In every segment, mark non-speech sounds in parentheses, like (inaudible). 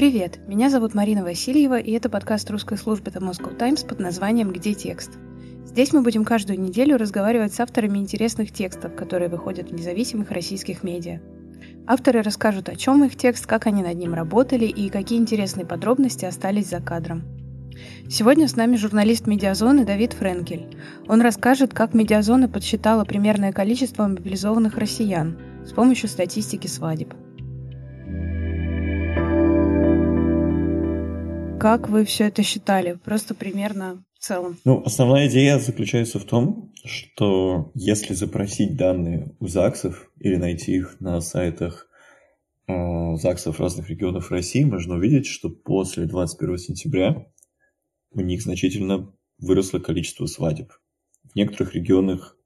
Привет, меня зовут Марина Васильева, и это подкаст русской службы The Moscow Times под названием «Где текст?». Здесь мы будем каждую неделю разговаривать с авторами интересных текстов, которые выходят в независимых российских медиа. Авторы расскажут, о чем их текст, как они над ним работали и какие интересные подробности остались за кадром. Сегодня с нами журналист Медиазоны Давид Френкель. Он расскажет, как Медиазона подсчитала примерное количество мобилизованных россиян с помощью статистики свадеб. Как вы все это считали? Просто примерно в целом. Ну, основная идея заключается в том, что если запросить данные у ЗАГСов или найти их на сайтах э, ЗАГСов разных регионов России, можно увидеть, что после 21 сентября у них значительно выросло количество свадеб. В некоторых регионах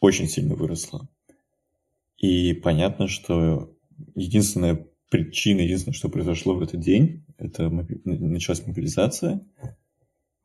очень сильно выросло. И понятно, что единственная причина, единственное, что произошло в этот день, это началась мобилизация.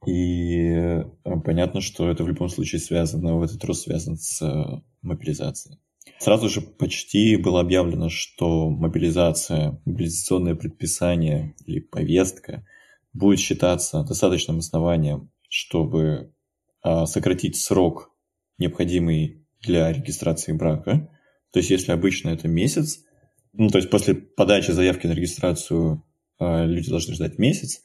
И э, понятно, что это в любом случае связано, в этот рост связан с э, мобилизацией. Сразу же почти было объявлено, что мобилизация, мобилизационное предписание или повестка будет считаться достаточным основанием, чтобы а, сократить срок, необходимый для регистрации брака. То есть, если обычно это месяц, ну, то есть после подачи заявки на регистрацию люди должны ждать месяц,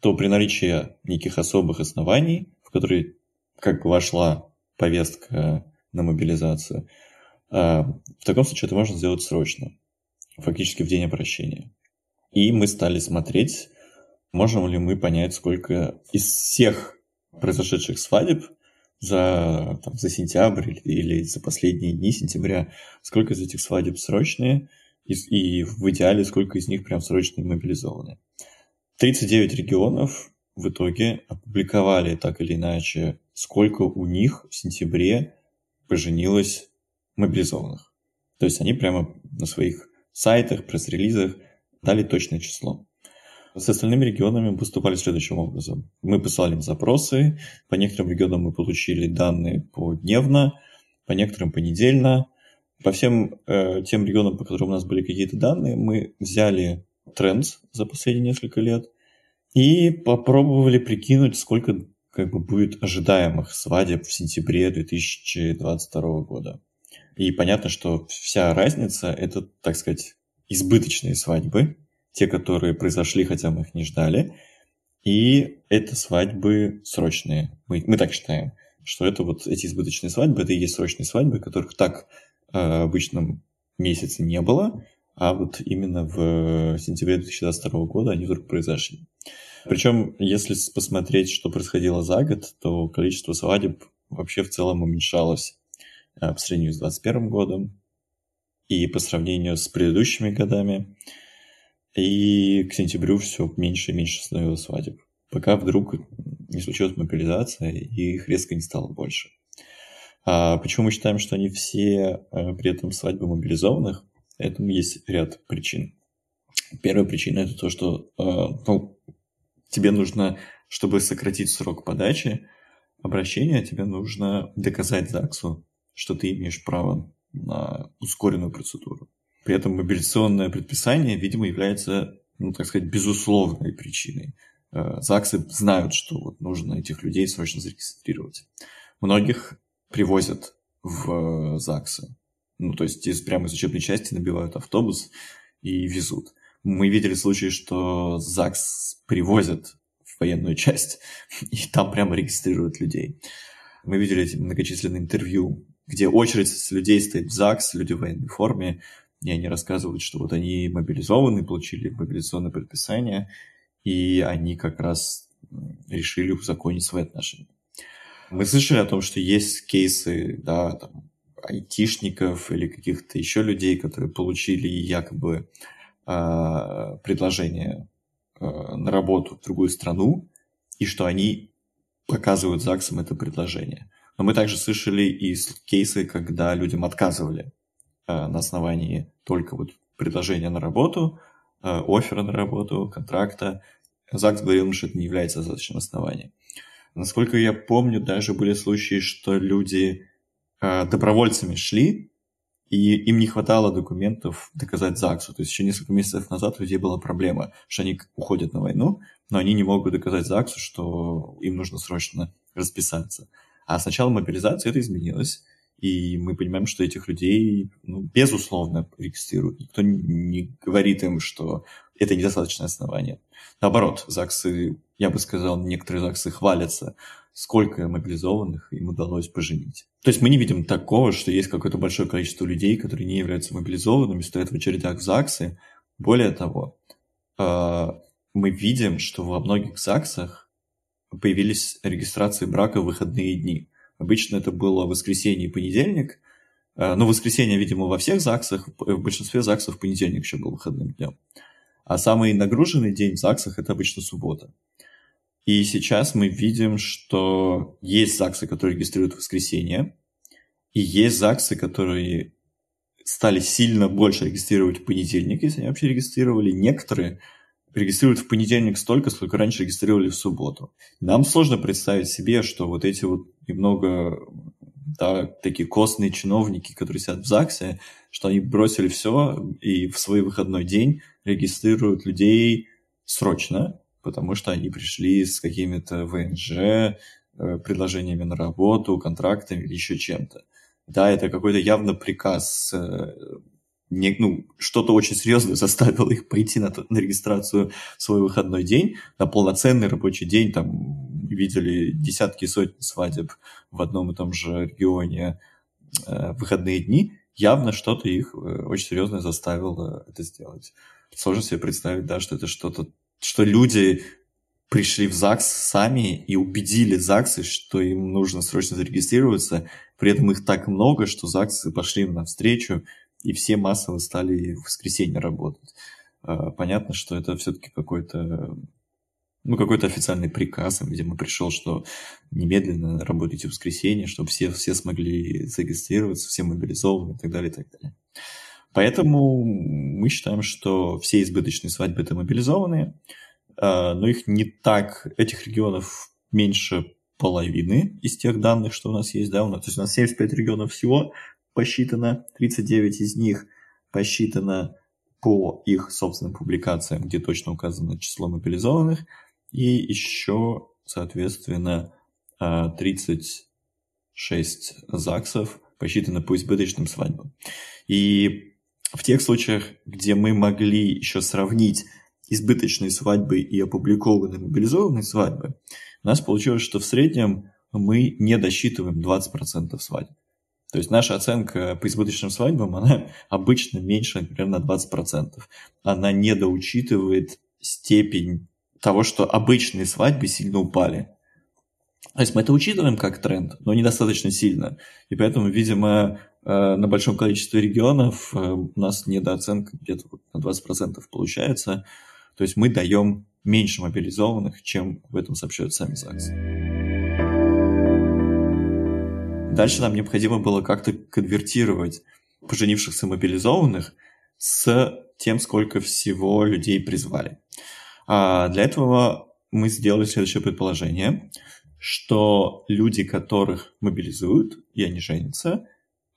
то при наличии неких особых оснований, в которые как бы вошла повестка на мобилизацию, а, в таком случае это можно сделать срочно, фактически в день обращения. И мы стали смотреть, можем ли мы понять, сколько из всех произошедших свадеб за, там, за сентябрь или, или за последние дни сентября, сколько из этих свадеб срочные, и, в идеале сколько из них прям срочно мобилизованы. 39 регионов в итоге опубликовали так или иначе, сколько у них в сентябре поженилось мобилизованных. То есть они прямо на своих сайтах, пресс-релизах дали точное число. С остальными регионами мы поступали следующим образом. Мы писали им запросы, по некоторым регионам мы получили данные по дневно, по некоторым понедельно. По всем э, тем регионам, по которым у нас были какие-то данные, мы взяли тренд за последние несколько лет и попробовали прикинуть, сколько как бы будет ожидаемых свадеб в сентябре 2022 года. И понятно, что вся разница – это, так сказать, избыточные свадьбы, те, которые произошли, хотя мы их не ждали. И это свадьбы срочные. Мы, мы так считаем, что это вот эти избыточные свадьбы, это и есть срочные свадьбы, которых так обычном месяце не было, а вот именно в сентябре 2022 года они вдруг произошли. Причем, если посмотреть, что происходило за год, то количество свадеб вообще в целом уменьшалось э, по сравнению с 2021 годом и по сравнению с предыдущими годами. И к сентябрю все меньше и меньше становилось свадеб. Пока вдруг не случилась мобилизация, и их резко не стало больше. А почему мы считаем, что они все а, при этом свадьбы мобилизованных? Этому есть ряд причин. Первая причина это то, что а, ну, тебе нужно, чтобы сократить срок подачи обращения, тебе нужно доказать ЗАГСу, что ты имеешь право на ускоренную процедуру. При этом мобилизационное предписание, видимо, является, ну, так сказать, безусловной причиной. Э, ЗАГСы знают, что вот нужно этих людей срочно зарегистрировать. Многих привозят в э, ЗАГСы. Ну, то есть из, прямо из учебной части набивают автобус и везут. Мы видели случаи, что ЗАГС привозят в военную часть, (laughs) и там прямо регистрируют людей. Мы видели эти многочисленные интервью, где очередь с людей стоит в ЗАГС, люди в военной форме, и они рассказывают, что вот они мобилизованы, получили мобилизационное предписание, и они как раз решили узаконить свои отношения. Мы слышали о том, что есть кейсы, да, там, айтишников или каких-то еще людей, которые получили якобы э, предложение э, на работу в другую страну, и что они показывают ЗАГСам это предложение. Но мы также слышали и кейсы, когда людям отказывали Э, на основании только вот предложения на работу, э, оффера на работу, контракта. ЗАГС говорил, что это не является достаточным основанием. Насколько я помню, даже были случаи, что люди э, добровольцами шли и им не хватало документов доказать ЗАГСу. То есть еще несколько месяцев назад у людей была проблема, что они уходят на войну, но они не могут доказать ЗАГСу, что им нужно срочно расписаться. А с начала мобилизации это изменилось, и мы понимаем, что этих людей, ну, безусловно, регистрируют. Никто не говорит им, что это недостаточное основание. Наоборот, ЗАГСы, я бы сказал, некоторые ЗАГСы хвалятся, сколько мобилизованных им удалось поженить. То есть мы не видим такого, что есть какое-то большое количество людей, которые не являются мобилизованными, стоят в очередях в ЗАГСы. Более того, а, мы видим, что во многих ЗАГСах появились регистрации брака в выходные дни. Обычно это было воскресенье и понедельник, а, но воскресенье, видимо, во всех ЗАГСах, в большинстве ЗАГСов понедельник еще был выходным днем. А самый нагруженный день в ЗАГСах – это обычно суббота. И сейчас мы видим, что есть ЗАГСы, которые регистрируют в воскресенье, и есть ЗАГСы, которые стали сильно больше регистрировать в понедельник, если они вообще регистрировали. Некоторые регистрируют в понедельник столько, сколько раньше регистрировали в субботу. Нам сложно представить себе, что вот эти вот немного да, такие костные чиновники, которые сидят в ЗАГСе, что они бросили все и в свой выходной день регистрируют людей срочно, потому что они пришли с какими-то ВНЖ, э, предложениями на работу, контрактами или еще чем-то. Да, это какой-то явно приказ, э, не, ну, что-то очень серьезное (laughs) заставило их пойти на, на регистрацию в свой выходной день, на полноценный рабочий день, там видели десятки сотни свадеб в одном и том же регионе э, выходные дни, явно что-то их очень серьезно заставило это сделать. Сложно себе представить, да, что это что-то что люди пришли в ЗАГС сами и убедили ЗАГСы, что им нужно срочно зарегистрироваться. При этом их так много, что ЗАГСы пошли им навстречу, и все массово стали в воскресенье работать. А, понятно, что это все-таки какой-то ну, какой-то официальный приказ, видимо, пришел, что немедленно работайте в воскресенье, чтобы все, все смогли зарегистрироваться, все мобилизованы и так далее, и так далее. Поэтому мы считаем, что все избыточные свадьбы это мобилизованные, а, но их не так, этих регионов меньше половины из тех данных, что у нас есть, да, у нас, то есть у нас 75 регионов всего посчитано, 39 из них посчитано по их собственным публикациям, где точно указано число мобилизованных, и еще, соответственно, 36 а, ЗАГСов посчитано по избыточным свадьбам. И в тех случаях, где мы могли еще сравнить избыточные свадьбы и опубликованные мобилизованные свадьбы, у нас получилось, что в среднем мы не досчитываем 20% свадеб. То есть наша оценка по избыточным свадьбам, она (laughs) обычно меньше, например, на 20%. Она не доучитывает степень того, что обычные свадьбы сильно упали. То есть мы это учитываем как тренд, но недостаточно сильно. И поэтому, видимо, Э, на большом количестве регионов э, у нас недооценка где-то на 20% получается. То есть мы даем меньше мобилизованных, чем в этом сообщают сами ЗАГСы. Дальше нам необходимо было как-то конвертировать поженившихся мобилизованных с тем, сколько всего людей призвали. А для этого мы сделали следующее предположение, что люди, которых мобилизуют, и они женятся,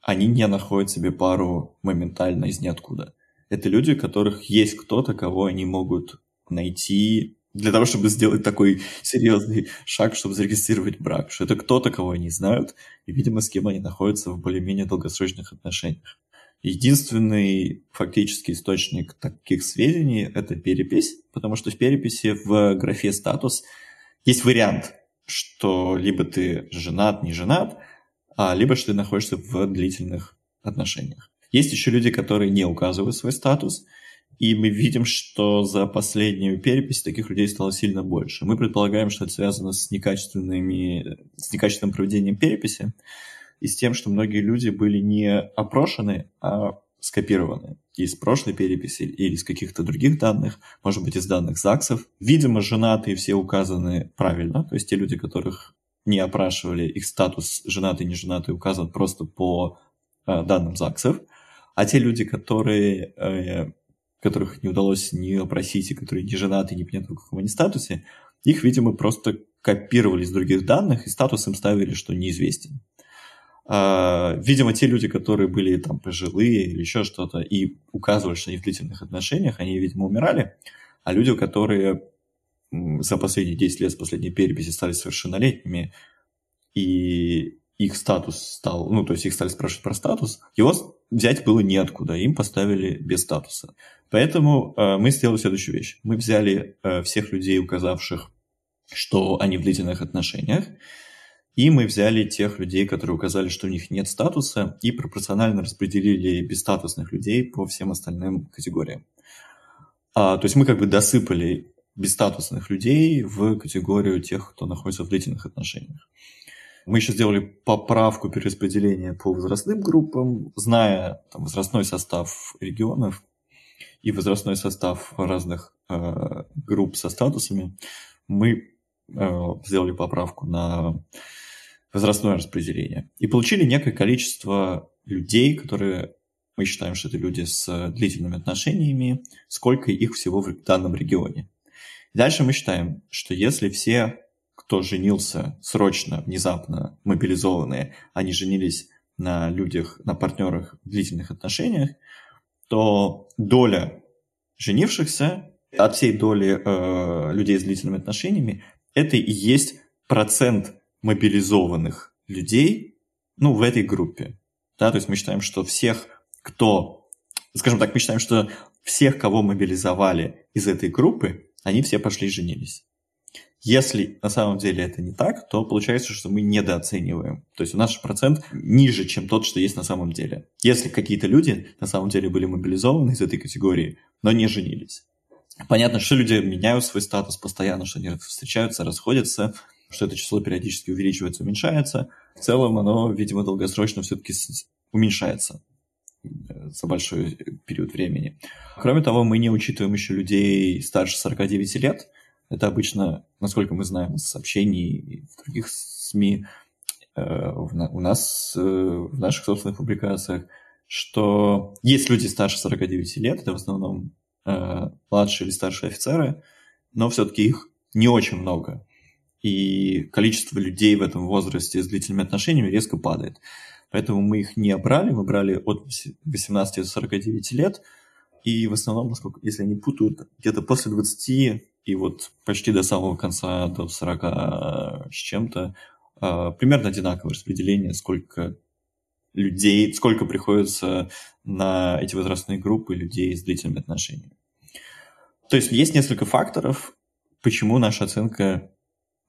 они не находят себе пару моментально из ниоткуда. Это люди, у которых есть кто-то, кого они могут найти для того, чтобы сделать такой серьезный шаг, чтобы зарегистрировать брак. Что это кто-то, кого они знают, и, видимо, с кем они находятся в более-менее долгосрочных отношениях. Единственный фактический источник таких сведений – это перепись, потому что в переписи в графе «статус» есть вариант, что либо ты женат, не женат – а, либо что ты находишься в длительных отношениях. Есть еще люди, которые не указывают свой статус, и мы видим, что за последнюю перепись таких людей стало сильно больше. Мы предполагаем, что это связано с, некачественными, с некачественным проведением переписи и с тем, что многие люди были не опрошены, а скопированы из прошлой переписи или из каких-то других данных, может быть, из данных ЗАГСов. Видимо, женатые все указаны правильно, то есть те люди, которых не опрашивали, их статус женатый, не женатый указан просто по э, данным ЗАГСов, а те люди, которые, э, которых не удалось не опросить, и которые не женаты, не понятно в каком они статусе, их, видимо, просто копировали из других данных и статус им ставили, что неизвестен. А, видимо, те люди, которые были там пожилые или еще что-то, и указывали, что они в длительных отношениях, они, видимо, умирали, а люди, которые за последние 10 лет с последней переписи стали совершеннолетними, и их статус стал, ну, то есть их стали спрашивать про статус, его взять было неоткуда, им поставили без статуса. Поэтому э, мы сделали следующую вещь. Мы взяли э, всех людей, указавших, что они в длительных отношениях, и мы взяли тех людей, которые указали, что у них нет статуса, и пропорционально распределили бесстатусных людей по всем остальным категориям. А, то есть мы как бы досыпали бесстатусных людей в категорию тех, кто находится в длительных отношениях. Мы еще сделали поправку перераспределения по возрастным группам, зная там, возрастной состав регионов и возрастной состав разных э, групп со статусами. Мы сделали поправку на возрастное распределение и получили некое количество людей, которые мы считаем, что это люди с длительными отношениями, сколько их всего в данном регионе. Дальше мы считаем, что если все кто женился срочно, внезапно, мобилизованные, они женились на людях, на партнерах в длительных отношениях, то доля женившихся от всей доли э, людей с длительными отношениями это и есть процент мобилизованных людей ну, в этой группе. Да, то есть мы считаем, что всех, кто, скажем так, мы считаем, что всех, кого мобилизовали из этой группы, они все пошли и женились. Если на самом деле это не так, то получается, что мы недооцениваем. То есть у нас процент ниже, чем тот, что есть на самом деле. Если какие-то люди на самом деле были мобилизованы из этой категории, но не женились. Понятно, что люди меняют свой статус постоянно, что они встречаются, расходятся, что это число периодически увеличивается, уменьшается. В целом оно, видимо, долгосрочно все-таки уменьшается э, за большой период времени. Кроме того, мы не учитываем еще людей старше 49 лет, это обычно, насколько мы знаем из сообщений в других СМИ, э, у нас э, в наших собственных публикациях, что есть люди старше 49 лет, это в основном младшие или старшие офицеры, но все-таки их не очень много. И количество людей в этом возрасте с длительными отношениями резко падает. Поэтому мы их не брали, мы брали от 18 до 49 лет, и в основном, насколько, если они путают, где-то после 20 и вот почти до самого конца, до 40 с чем-то, а, примерно одинаковое распределение, сколько людей, сколько приходится на эти возрастные группы людей с длительными отношениями. То есть есть несколько факторов, почему наша оценка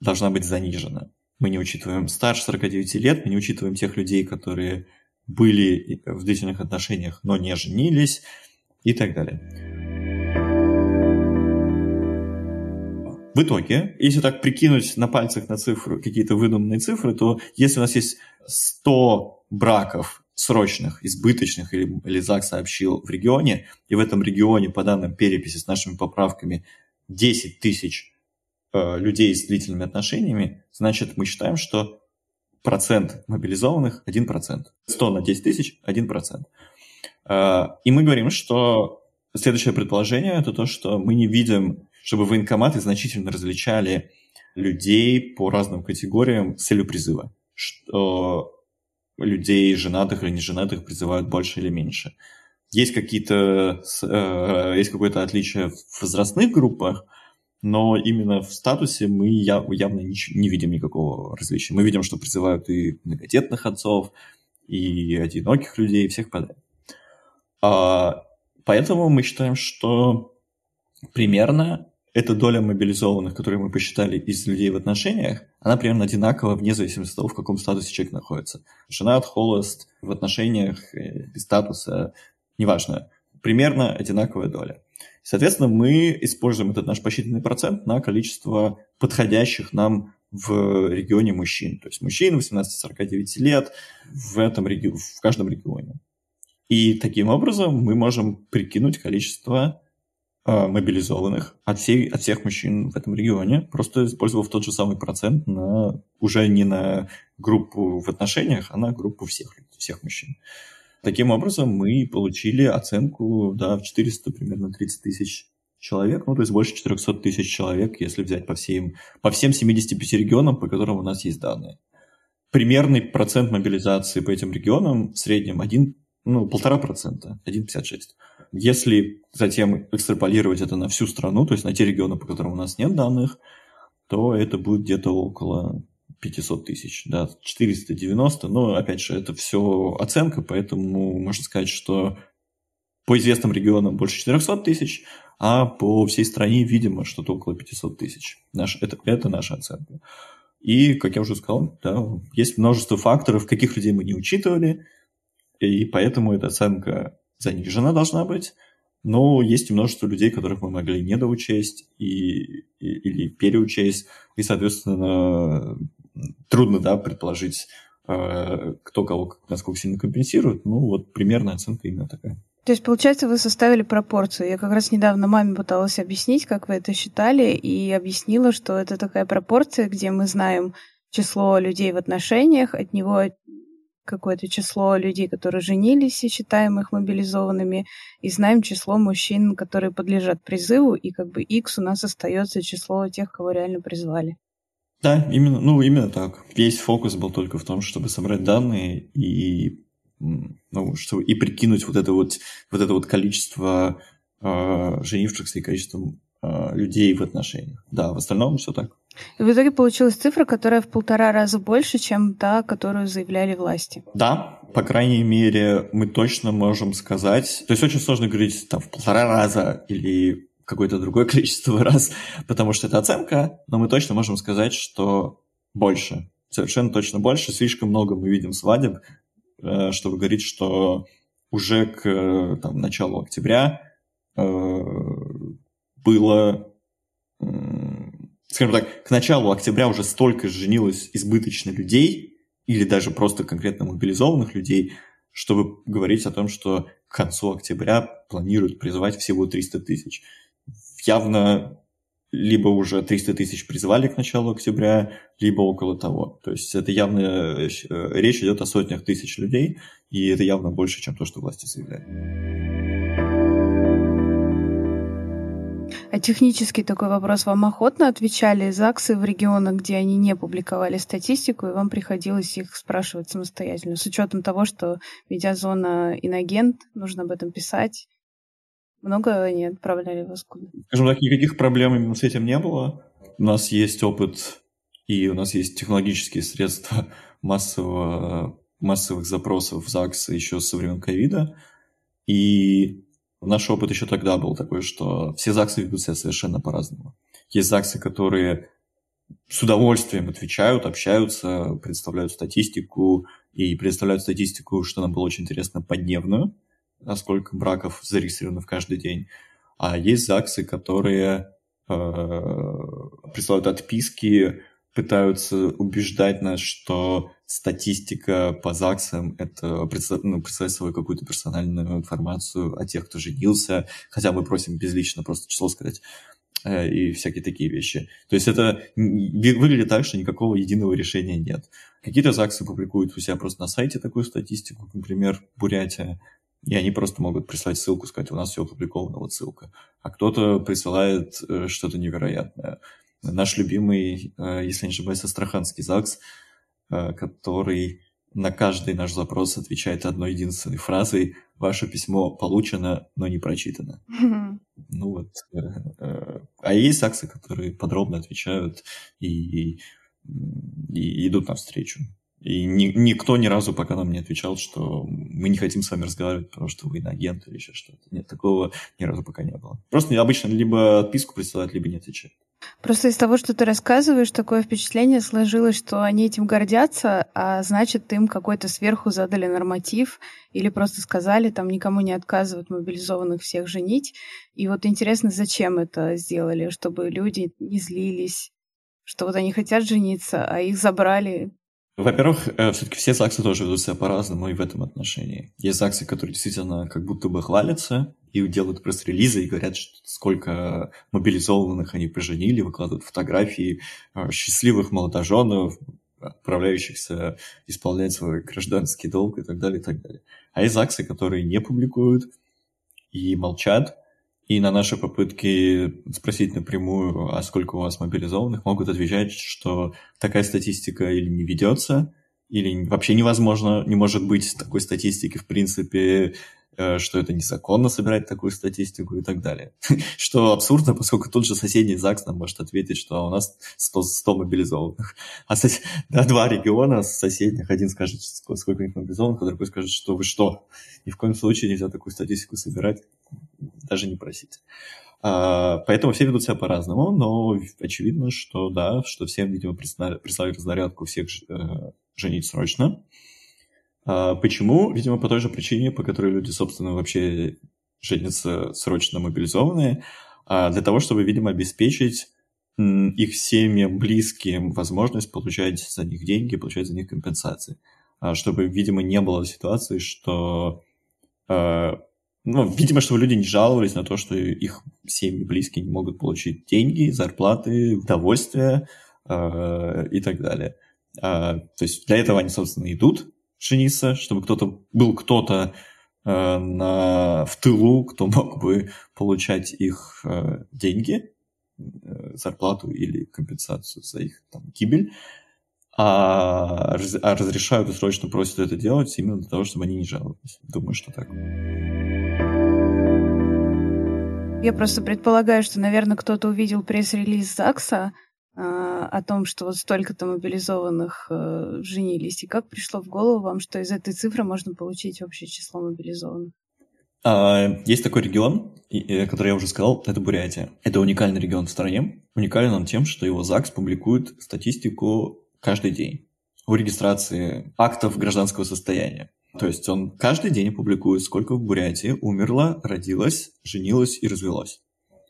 должна быть занижена. Мы не учитываем старше 49 лет, мы не учитываем тех людей, которые были в длительных отношениях, но не женились и так далее. В итоге, если так прикинуть на пальцах на цифру какие-то выдуманные цифры, то если у нас есть 100 браков срочных, избыточных, или, или ЗАГС сообщил в регионе, и в этом регионе, по данным переписи с нашими поправками, 10 тысяч э, людей с длительными отношениями, значит, мы считаем, что процент мобилизованных 1%. 100 на 10 тысяч – 1%. Э, и мы говорим, что следующее предположение – это то, что мы не видим чтобы военкоматы значительно различали людей по разным категориям с целью призыва. Что людей женатых или неженатых призывают больше или меньше. Есть какие-то э, есть какое-то отличие в возрастных группах, но именно в статусе мы явно не видим никакого различия. Мы видим, что призывают и многодетных отцов, и одиноких людей, и всех подряд. А, поэтому мы считаем, что примерно эта доля мобилизованных, которые мы посчитали из людей в отношениях, она примерно одинакова вне зависимости от того, в каком статусе человек находится. Женат, холост, в отношениях, э, без статуса, неважно. Примерно одинаковая доля. Соответственно, мы используем этот наш посчитанный процент на количество подходящих нам в регионе мужчин. То есть мужчин 18-49 лет в, этом реги... в каждом регионе. И таким образом мы можем прикинуть количество мобилизованных от, всей, от всех мужчин в этом регионе, просто использовав тот же самый процент на, уже не на группу в отношениях, а на группу всех, всех мужчин. Таким образом, мы получили оценку да, в 400, примерно 30 тысяч человек, ну, то есть больше 400 тысяч человек, если взять по всем, по всем 75 регионам, по которым у нас есть данные. примерный процент мобилизации по этим регионам в среднем один, ну, полтора процента, 1,56. Если затем экстраполировать это на всю страну, то есть на те регионы, по которым у нас нет данных, то это будет где-то около 500 тысяч, да, 490, но, опять же, это все оценка, поэтому можно сказать, что по известным регионам больше 400 тысяч, а по всей стране, видимо, что-то около 500 тысяч. Наш, это, это наша оценка. И, как я уже сказал, да, есть множество факторов, каких людей мы не учитывали, и поэтому эта оценка занижена должна быть. Но есть и множество людей, которых мы могли недоучесть и, и, или переучесть, и, соответственно, трудно да, предположить, э, кто кого насколько сильно компенсирует. Ну, вот примерная оценка именно такая. То есть, получается, вы составили пропорцию. Я как раз недавно маме пыталась объяснить, как вы это считали, и объяснила, что это такая пропорция, где мы знаем число людей в отношениях, от него какое-то число людей, которые женились и считаем их мобилизованными, и знаем число мужчин, которые подлежат призыву, и как бы X у нас остается число тех, кого реально призвали. Да, именно, ну, именно так. Весь фокус был только в том, чтобы собрать данные и ну, что, и прикинуть вот это вот, вот это вот количество э, женившихся и количество э, людей в отношениях. Да, в остальном все так. И в итоге получилась цифра, которая в полтора раза больше, чем та, которую заявляли власти. Да, по крайней мере, мы точно можем сказать. То есть очень сложно говорить там в полтора раза или какое-то другое (laughs) количество раз, потому что это оценка, но мы точно можем сказать, что больше. Совершенно точно больше. Слишком много мы видим свадеб, Э, чтобы говорить, что уже к там, началу октября э, было, скажем так, к началу октября уже столько женилось избыточно людей, или даже просто конкретно мобилизованных людей, чтобы говорить о том, что к концу октября планируют призывать всего 300 тысяч. Явно либо уже 300 тысяч призвали к началу октября, либо около того. То есть это явно э, речь идет о сотнях тысяч людей, и это явно больше, чем то, что власти заявляют. А технический такой вопрос. Вам охотно отвечали ЗАГСы в регионах, где они не публиковали статистику, и вам приходилось их спрашивать самостоятельно, с учетом того, что медиазона инагент, нужно об этом писать, много они отправляли вас куда? Скажем так, никаких проблем именно с этим не было. У нас есть опыт и у нас есть технологические средства (laughs) массового, массовых запросов в ЗАГС еще со времен ковида. И наш опыт еще тогда был такой, что все ЗАГСы ведут себя совершенно по-разному. Есть ЗАГСы, которые с удовольствием отвечают, общаются, представляют статистику и представляют статистику, что нам было очень интересно, подневную – а сколько браков зарегистрировано в каждый день. А есть ЗАГСы, которые э, присылают отписки, пытаются убеждать нас, что статистика по ЗАГСам это представ, ну, представляет собой какую-то персональную информацию о тех, кто женился, хотя мы просим безлично просто число сказать э, и всякие такие вещи. То есть это выглядит так, что никакого единого решения нет. Какие-то ЗАГСы публикуют у себя просто на сайте такую статистику, например, Бурятия, и они просто могут прислать ссылку, сказать, у нас все опубликовано, вот ссылка. А кто-то присылает э, что-то невероятное. Наш любимый, э, если не ошибаюсь, Астраханский ЗАГС, э, который на каждый наш запрос отвечает одной единственной фразой «Ваше письмо получено, но не прочитано». (laughs) Ну вот. А есть ЗАГСы, которые подробно отвечают и, и, и идут навстречу. И ни, никто ни разу пока нам не отвечал, что мы не хотим с вами разговаривать, потому что вы иноагент или еще что-то. Нет, такого ни разу пока не было. Просто обычно либо отписку присылают, либо не отвечают. Просто из того, что ты рассказываешь, такое впечатление сложилось, что они этим гордятся, а значит, им какой-то сверху задали норматив или просто сказали, там никому не отказывают мобилизованных всех женить. И вот интересно, зачем это сделали, чтобы люди не злились, что вот они хотят жениться, а их забрали во-первых, э, все-таки все ЗАГСы тоже ведут себя по-разному и в этом отношении. Есть ЗАГСы, которые действительно как будто бы хвалятся и делают пресс-релизы и говорят, сколько мобилизованных они поженили, выкладывают фотографии э, счастливых молодоженов, отправляющихся исполнять свой гражданский долг и так далее, и так далее. А есть ЗАГСы, которые не публикуют и молчат, и на наши попытки спросить напрямую, а сколько у вас мобилизованных, могут отвечать, что такая статистика или не ведется, или вообще невозможно, не может быть такой статистики, в принципе, Э, что это незаконно собирать такую статистику и так далее. (laughs) Что абсурдно, поскольку тут же соседний ЗАГС нам может ответить, что у нас 100, 100 мобилизованных. А сос... (laughs) да, два региона соседних, один скажет, сколько у них мобилизованных, а другой скажет, что вы что, ни в коем случае нельзя такую статистику собирать, даже не просить. А, поэтому все ведут себя по-разному, но очевидно, что да, что всем, видимо, прислали, прислали разнарядку всех э, женить срочно. А почему? Видимо, по той же причине, по которой люди, собственно, вообще женятся срочно мобилизованные, а для того, чтобы, видимо, обеспечить их семьям, близким возможность получать за них деньги, получать за них компенсации. Чтобы, видимо, не было ситуации, что... Ну, видимо, чтобы люди не жаловались на то, что их семьи близкие не могут получить деньги, зарплаты, удовольствие и так далее. То есть для этого они, собственно, идут жениться, чтобы кто-то был кто-то э, на, в тылу, кто мог бы получать их э, деньги, э, зарплату или компенсацию за их там, гибель, а, а разрешают и срочно просят это делать именно для того, чтобы они не жаловались. Думаю, что так. Я просто предполагаю, что, наверное, кто-то увидел пресс-релиз ЗАГСа, а, о том, что вот столько-то мобилизованных э, женились, и как пришло в голову вам, что из этой цифры можно получить общее число мобилизованных? А, есть такой регион, который я уже сказал, это Бурятия. Это уникальный регион в стране. Уникален он тем, что его ЗАГС публикует статистику каждый день о регистрации актов гражданского состояния. То есть он каждый день публикует, сколько в Бурятии умерло, родилось, женилось и развелось.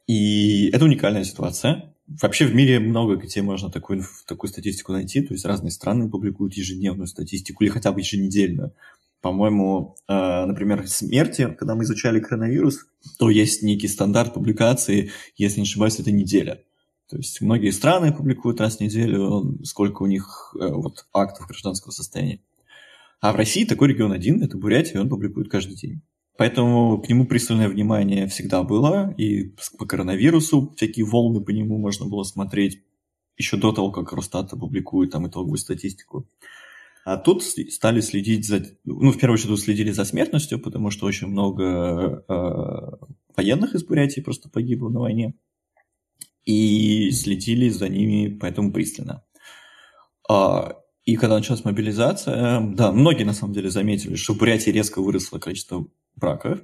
И это уникальная ситуация. Вообще в мире много где можно такую, такую статистику найти, то есть разные страны публикуют ежедневную статистику или хотя бы еженедельную. По-моему, э, например, смерти, когда мы изучали коронавирус, то есть некий стандарт публикации, если не ошибаюсь, это неделя. То есть многие страны публикуют раз в неделю, сколько у них э, вот, актов гражданского состояния. А в России такой регион один, это Бурятия, и он публикует каждый день. Поэтому к нему пристальное внимание всегда было, и по коронавирусу всякие волны по нему можно было смотреть еще до того, как Росстат опубликует там итоговую статистику. А тут стали следить за... Ну, в первую очередь, следили за смертностью, потому что очень много э, военных из Бурятии просто погибло на войне. И следили за ними поэтому пристально. А, и когда началась мобилизация, да, многие на самом деле заметили, что в Бурятии резко выросло количество браков.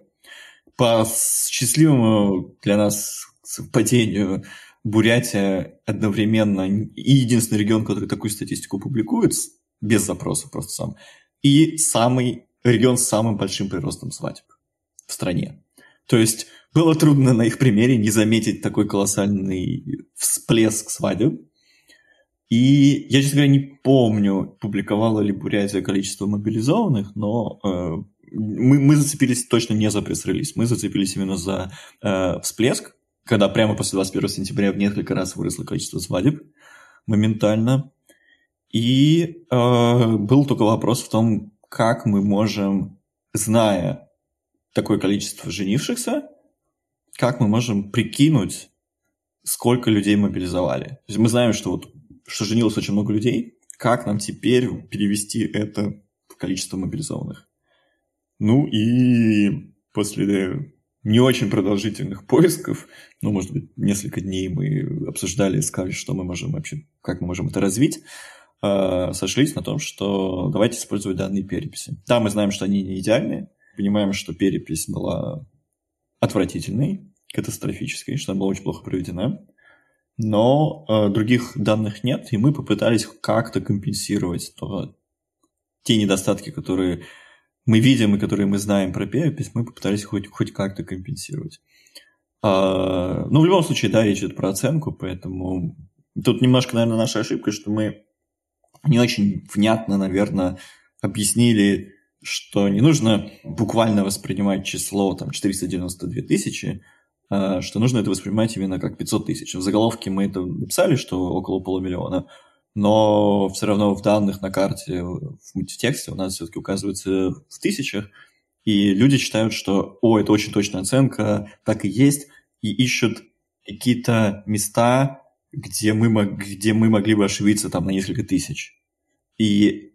По счастливому для нас совпадению Бурятия одновременно и единственный регион, который такую статистику публикует, без запроса просто сам, и самый регион с самым большим приростом свадеб в стране. То есть было трудно на их примере не заметить такой колоссальный всплеск свадеб. И я, честно говоря, не помню, публиковала ли Бурятия количество мобилизованных, но э, мы, мы зацепились точно не за пресс-релиз, мы зацепились именно за э, всплеск, когда прямо после 21 сентября в несколько раз выросло количество свадеб моментально. И э, был только вопрос в том, как мы можем, зная такое количество женившихся, как мы можем прикинуть, сколько людей мобилизовали. То есть мы знаем, что вот что женилось очень много людей, как нам теперь перевести это в количество мобилизованных? Ну и после не очень продолжительных поисков, ну, может быть, несколько дней мы обсуждали, искали, что мы можем вообще, как мы можем это развить, э, сошлись на том, что давайте использовать данные переписи. Да, мы знаем, что они не идеальные, понимаем, что перепись была отвратительной, катастрофической, что она была очень плохо проведена, но э, других данных нет, и мы попытались как-то компенсировать то, те недостатки, которые мы видим и которые мы знаем про перепись, мы попытались хоть, хоть как-то компенсировать. А, ну, в любом случае, да, речь идет про оценку, поэтому тут немножко, наверное, наша ошибка, что мы не очень внятно, наверное, объяснили, что не нужно буквально воспринимать число там 492 тысячи, что нужно это воспринимать именно как 500 тысяч. В заголовке мы это написали, что около полумиллиона, но все равно в данных на карте, в мультитексте у нас все-таки указывается в тысячах, и люди считают, что, о, это очень точная оценка, так и есть, и ищут какие-то места, где мы, где мы могли бы ошибиться там на несколько тысяч. И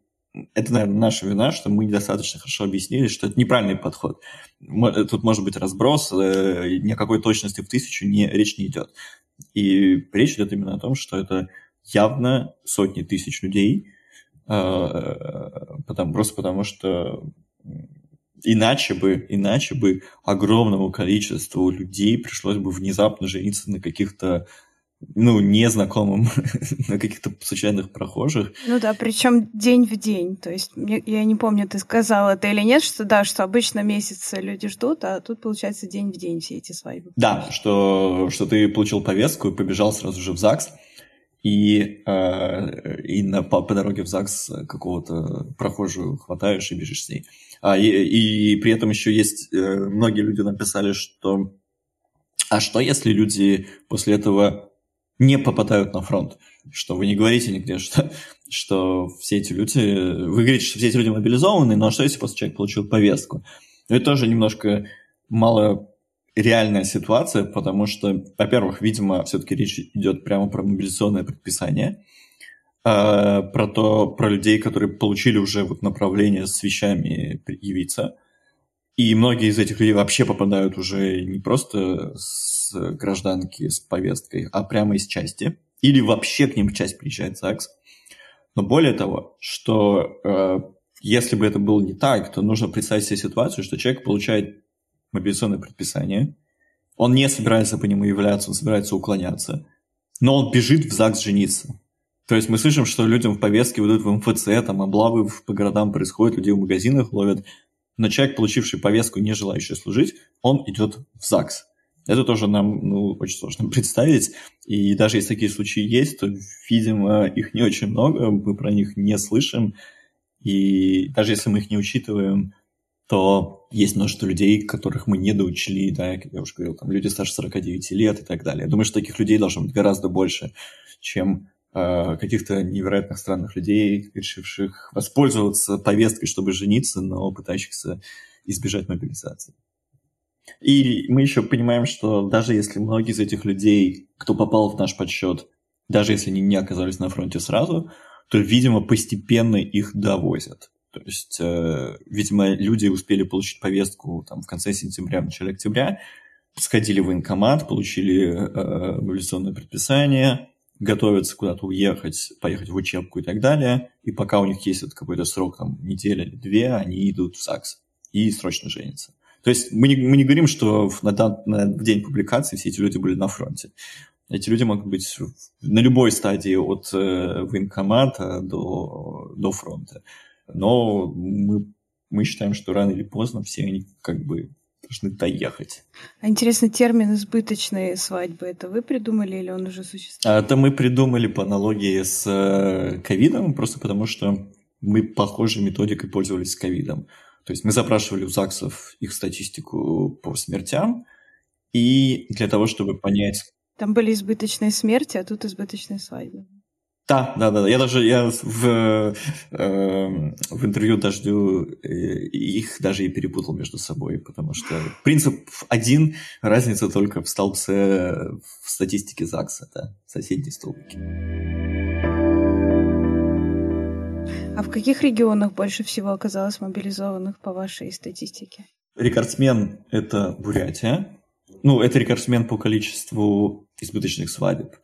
это, наверное, наша вина, что мы недостаточно хорошо объяснили, что это неправильный подход. Тут может быть разброс, э, ни о какой точности в тысячу не, речь не идет. И речь идет именно о том, что это явно сотни тысяч людей, э, потому, просто потому что иначе бы, иначе бы огромному количеству людей пришлось бы внезапно жениться на каких-то ну, незнакомым, (laughs) на каких-то случайных прохожих. Ну да, причем день в день. То есть я не помню, ты сказал это или нет, что да, что обычно месяцы люди ждут, а тут получается день в день все эти свадьбы. Да, что, что ты получил повестку и побежал сразу же в ЗАГС, и, э, и на, по, по дороге в ЗАГС какого-то прохожую хватаешь и бежишь с ней. А, и, и при этом еще есть, э, многие люди написали, что а что если люди после этого не попадают на фронт. Что вы не говорите нигде, (laughs) что, что все эти люди... Вы говорите, что все эти люди мобилизованы, но что если после человек получил повестку? Это тоже немножко мало реальная ситуация, потому что, во-первых, видимо, все-таки речь идет прямо про мобилизационное предписание, э, про то, про людей, которые получили уже вот направление с вещами явиться. И многие из этих людей вообще попадают уже не просто с гражданки с повесткой, а прямо из части. Или вообще к ним в часть приезжает ЗАГС. Но более того, что э, если бы это было не так, то нужно представить себе ситуацию, что человек получает мобилизационное предписание, он не собирается по нему являться, он собирается уклоняться, но он бежит в ЗАГС жениться. То есть мы слышим, что людям в повестке выдают в МФЦ, там облавы по городам происходят, людей в магазинах ловят но человек, получивший повестку, не желающий служить, он идет в ЗАГС. Это тоже нам ну, очень сложно (laughs) представить. И даже если такие случаи есть, то, видимо, их не очень много, мы про них не слышим. И даже если мы их не учитываем, то есть множество людей, которых мы не доучили, да, как я уже говорил, там люди старше 49 лет и так далее. Я думаю, что таких людей должно быть гораздо больше, чем Э, каких-то невероятных странных людей, решивших воспользоваться повесткой, чтобы жениться, но пытающихся избежать мобилизации. И мы еще понимаем, что даже если многие из этих людей, кто попал в наш подсчет, даже если они не оказались на фронте сразу, то, видимо, постепенно их довозят. То есть, э, видимо, люди успели получить повестку там, в конце сентября, в начале октября, сходили в военкомат, получили э, мобилизационное предписание, готовятся куда-то уехать, поехать в учебку и так далее, и пока у них есть какой-то срок, там, неделя или две, они идут в ЗАГС и срочно женятся. То есть мы не, мы не говорим, что в, на, на, в день публикации все эти люди были на фронте. Эти люди могут быть на любой стадии от э, военкомата до, до фронта. Но мы, мы считаем, что рано или поздно все они как бы должны доехать. А интересно, термин «избыточные свадьбы» это вы придумали или он уже существует? Это мы придумали по аналогии с э, ковидом, просто потому что мы похожей методикой пользовались с ковидом. То есть мы запрашивали у ЗАГСов их статистику по смертям, и для того, чтобы понять... Там были избыточные смерти, а тут избыточные свадьбы. Да, да, да. Я даже я в, э, в интервью дождю э, их даже и перепутал между собой, потому что принцип один, разница только в столбце в статистике ЗАГСа, да, соседней столбики. А в каких регионах больше всего оказалось мобилизованных по вашей статистике? Рекордсмен – это Бурятия. Ну, это рекордсмен по количеству избыточных свадеб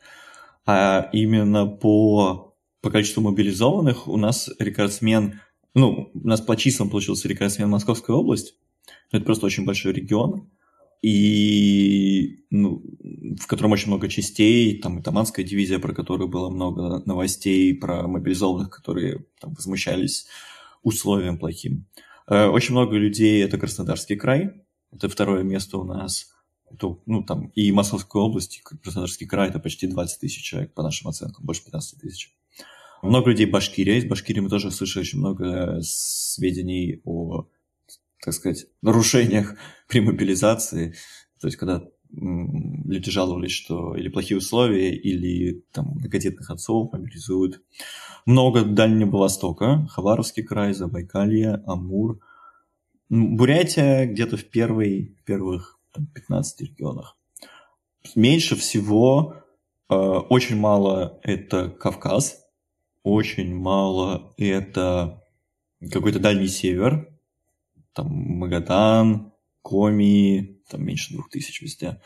а именно по, по количеству мобилизованных у нас рекордсмен, ну, у нас по числам получился рекордсмен Московская область, это просто очень большой регион, и ну, в котором очень много частей, там и Таманская дивизия, про которую было много новостей, про мобилизованных, которые там возмущались условиям плохим. Э, очень много людей, это Краснодарский край, это второе место у нас – то, ну, там, и Московской области, Краснодарский край, это почти 20 тысяч человек, по нашим оценкам, больше 15 тысяч. Много людей Башкирия. Из Башкирии мы тоже слышали очень много сведений о, так сказать, нарушениях (laughs) при мобилизации. То есть, когда люди жаловались, что или плохие условия, или там многодетных отцов мобилизуют. Много Дальнего Востока, Хабаровский край, Забайкалье, Амур. Бурятия где-то в первой, первых 15 регионах. Меньше всего, э, очень мало это Кавказ, очень мало это какой-то дальний север, там Магадан, Коми, там меньше двух тысяч везде.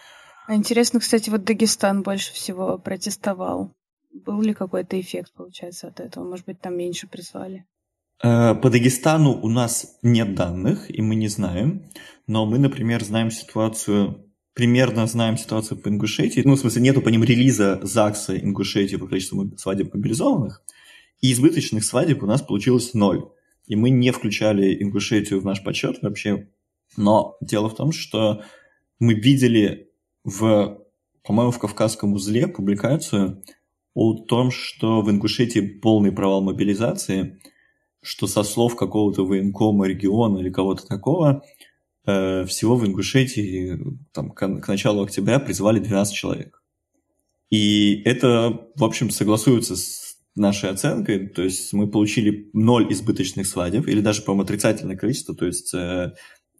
А интересно, кстати, вот Дагестан больше всего протестовал. Был ли какой-то эффект, получается, от этого? Может быть, там меньше прислали? Э, по Дагестану у нас нет данных, и мы не знаем. Но мы, например, знаем ситуацию, примерно знаем ситуацию по Ингушетии. Ну, в смысле, нету по ним релиза ЗАГСа Ингушетии по количеству свадеб мобилизованных. И избыточных свадеб у нас получилось ноль. И мы не включали Ингушетию в наш подсчет вообще. Но дело в том, что мы видели в, по-моему, в Кавказском узле публикацию о том, что в Ингушетии полный провал мобилизации, что со слов какого-то военкома региона или кого-то такого, э, всего в Ингушетии там, к, к началу октября призвали 12 человек. И это, в общем, согласуется с нашей оценкой, то есть мы получили ноль избыточных свадеб, или даже, по-моему, отрицательное количество, то есть э,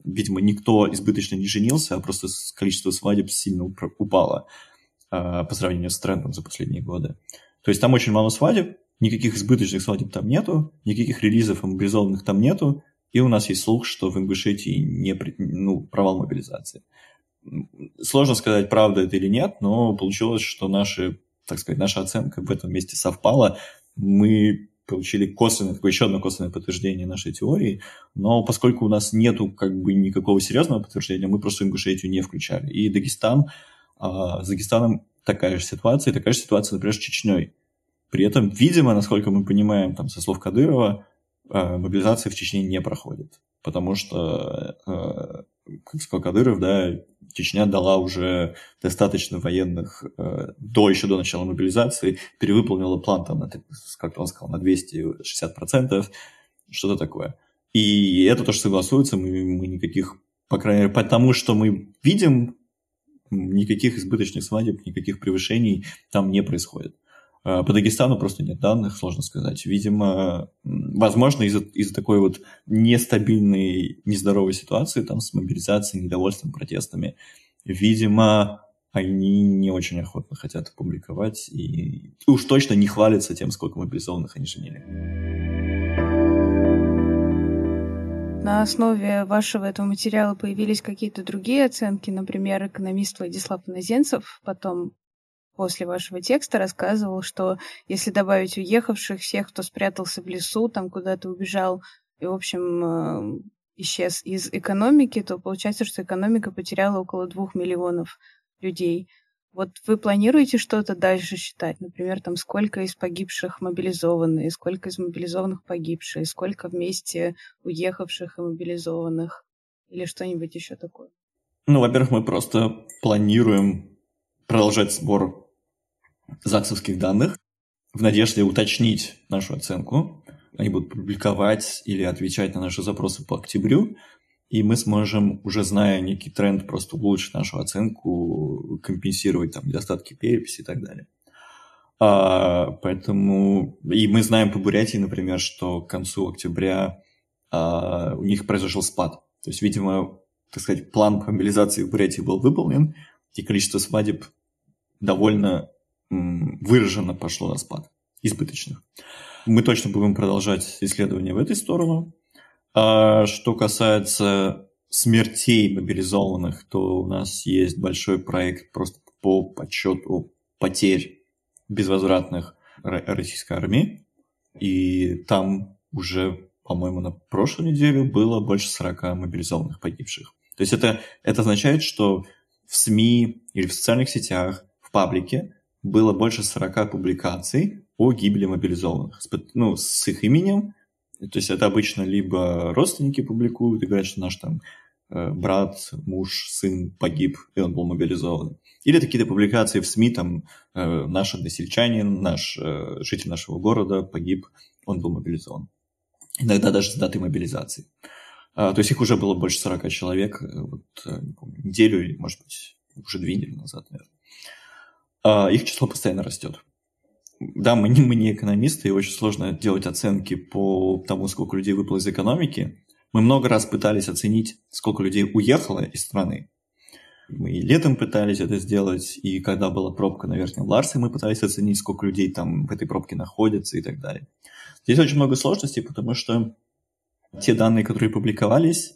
видимо, никто избыточно не женился, а просто количество свадеб сильно упало а, по сравнению с трендом за последние годы. То есть там очень мало свадеб, никаких избыточных свадеб там нету, никаких релизов мобилизованных там нету, и у нас есть слух, что в Ингушетии не, ну, провал мобилизации. Сложно сказать, правда это или нет, но получилось, что наши, так сказать, наша оценка в этом месте совпала. Мы получили косвенное, такое еще одно косвенное подтверждение нашей теории, но поскольку у нас нету как бы никакого серьезного подтверждения, мы просто Ингушетию не включали. И Дагестан, а, с Дагестаном такая же ситуация, такая же ситуация, например, с Чечней. При этом, видимо, насколько мы понимаем, там, со слов Кадырова, а, мобилизация в Чечне не проходит, потому что, а, как сказал Кадыров, да, Чечня дала уже достаточно военных э, до еще до начала мобилизации, перевыполнила план там, на, как он сказал, на 260%, что-то такое. И это тоже согласуется, мы, мы никаких, по крайней мере, потому что мы видим, никаких избыточных свадеб, никаких превышений там не происходит. Э, по Дагестану просто нет данных, сложно сказать. Видимо, возможно, из-за из такой вот нестабильной, нездоровой ситуации, там, с мобилизацией, недовольством, протестами, видимо, они не очень охотно хотят публиковать и уж точно не хвалятся тем, сколько мобилизованных они женили. На основе вашего этого материала появились какие-то другие оценки, например, экономист Владислав Иноземцев потом после вашего текста рассказывал, что если добавить уехавших, всех, кто спрятался в лесу, там куда-то убежал, и, в общем, э, исчез из экономики, то получается, что экономика потеряла около двух миллионов людей. Вот вы планируете что-то дальше считать? Например, там сколько из погибших мобилизованные, сколько из мобилизованных погибшие, сколько вместе уехавших и мобилизованных? Или что-нибудь еще такое? Ну, во-первых, мы просто планируем продолжать сбор ЗАГСовских данных в надежде уточнить нашу оценку. Они будут публиковать или отвечать на наши запросы по октябрю, и мы сможем, уже зная некий тренд, просто улучшить нашу оценку, компенсировать там недостатки переписи и так далее. А, поэтому, и мы знаем по Бурятии, например, что к концу октября а, у них произошел спад. То есть, видимо, так сказать, план по мобилизации в Бурятии был выполнен, и количество свадеб довольно выраженно пошло на спад, избыточных. Мы точно будем продолжать исследования в этой сторону. А что касается смертей мобилизованных, то у нас есть большой проект просто по подсчету потерь безвозвратных российской армии. И там уже, по-моему, на прошлой неделе было больше 40 мобилизованных погибших. То есть это, это означает, что в СМИ или в социальных сетях паблике было больше 40 публикаций о гибели мобилизованных. Ну, с их именем. То есть это обычно либо родственники публикуют и говорят, что наш там э, брат, муж, сын погиб, и он был мобилизован. Или какие-то публикации в СМИ, там, э, наш односельчанин, наш э, житель нашего города погиб, он был мобилизован. Иногда даже с датой мобилизации. А, то есть их уже было больше 40 человек, вот, не помню, неделю или, может быть, уже две недели назад, наверное. А, их число постоянно растет. Да, мы не, мы не экономисты, и очень сложно делать оценки по тому, сколько людей выпало из экономики. Мы много раз пытались оценить, сколько людей уехало из страны. Мы и летом пытались это сделать, и когда была пробка на Верхнем Ларсе, мы пытались оценить, сколько людей там в этой пробке находится и так далее. Здесь очень много сложностей, потому что те данные, которые публиковались,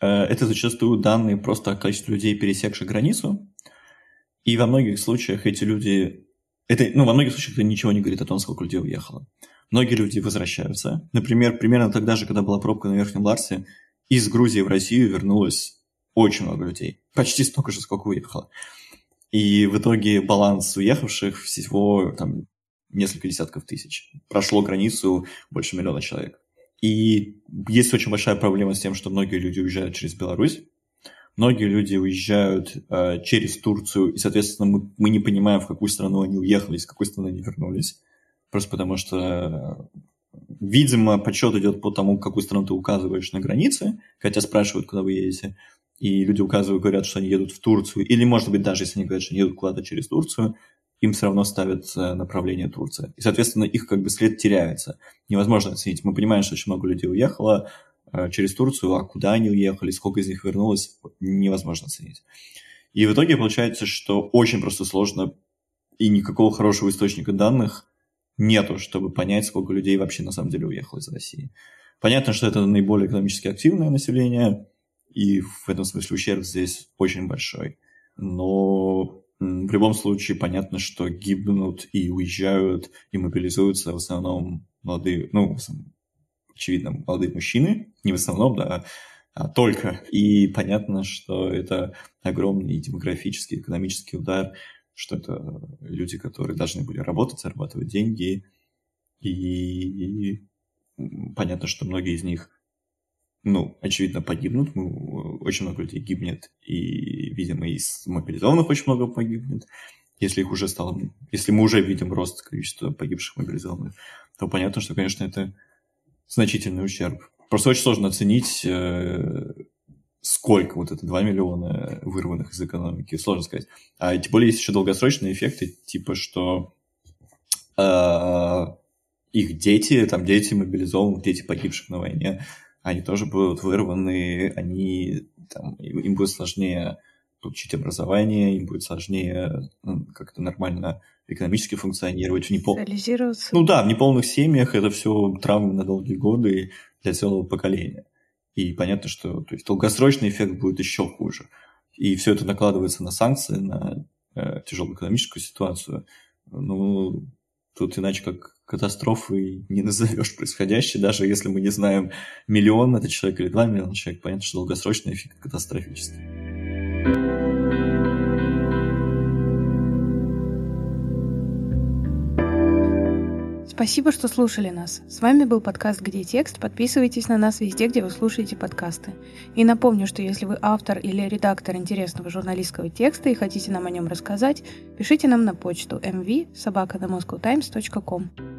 э, это зачастую данные просто о количестве людей, пересекших границу. И во многих случаях эти люди... Это, ну, во многих случаях это ничего не говорит о том, сколько людей уехало. Многие люди возвращаются. Например, примерно тогда же, когда была пробка на Верхнем Ларсе, из Грузии в Россию вернулось очень много людей. Почти столько же, сколько уехало. И в итоге баланс уехавших всего там несколько десятков тысяч. Прошло границу больше миллиона человек. И есть очень большая проблема с тем, что многие люди уезжают через Беларусь. Многие люди уезжают э, через Турцию, и, соответственно, мы, мы не понимаем, в какую страну они уехали, с какой страны они вернулись. Просто потому что, видимо, подсчет идет по тому, какую страну ты указываешь на границе, хотя спрашивают, куда вы едете и люди указывают, говорят, что они едут в Турцию, или, может быть, даже если они говорят, что они едут куда-то через Турцию, им все равно ставят э, направление Турция. И, соответственно, их как бы след теряется. Невозможно оценить. Мы понимаем, что очень много людей уехало э, через Турцию, а куда они уехали, сколько из них вернулось, невозможно оценить. И в итоге получается, что очень просто сложно, и никакого хорошего источника данных нету, чтобы понять, сколько людей вообще на самом деле уехало из России. Понятно, что это наиболее экономически активное население, и в этом смысле ущерб здесь очень большой. Но в любом случае понятно, что гибнут и уезжают, и мобилизуются в основном молодые, ну, очевидно, молодые мужчины, не в основном, да, а только. И понятно, что это огромный демографический, экономический удар, что это люди, которые должны были работать, зарабатывать деньги, и понятно, что многие из них ну, очевидно, погибнут. Мы, очень много людей гибнет, и, видимо, из мобилизованных очень много погибнет. Если их уже стало, если мы уже видим рост количества погибших мобилизованных, то понятно, что, конечно, это значительный ущерб. Просто очень сложно оценить, э, сколько вот это 2 миллиона вырванных из экономики, сложно сказать. А тем более есть еще долгосрочные эффекты, типа что э, их дети, там дети мобилизованных, дети погибших на войне, они тоже будут вырваны, они, там, им будет сложнее получить образование, им будет сложнее ну, как-то нормально экономически функционировать. В непол... Ну да, в неполных семьях это все травмы на долгие годы для целого поколения. И понятно, что то есть, долгосрочный эффект будет еще хуже. И все это накладывается на санкции, на э, тяжелую экономическую ситуацию. Ну, тут иначе как катастрофой не назовешь происходящее, даже если мы не знаем, миллион это человек или два миллиона человек, понятно, что долгосрочный эффект катастрофический. Спасибо, что слушали нас. С вами был подкаст «Где текст?». Подписывайтесь на нас везде, где вы слушаете подкасты. И напомню, что если вы автор или редактор интересного журналистского текста и хотите нам о нем рассказать, пишите нам на почту mv.sobaka.themoscowtimes.com.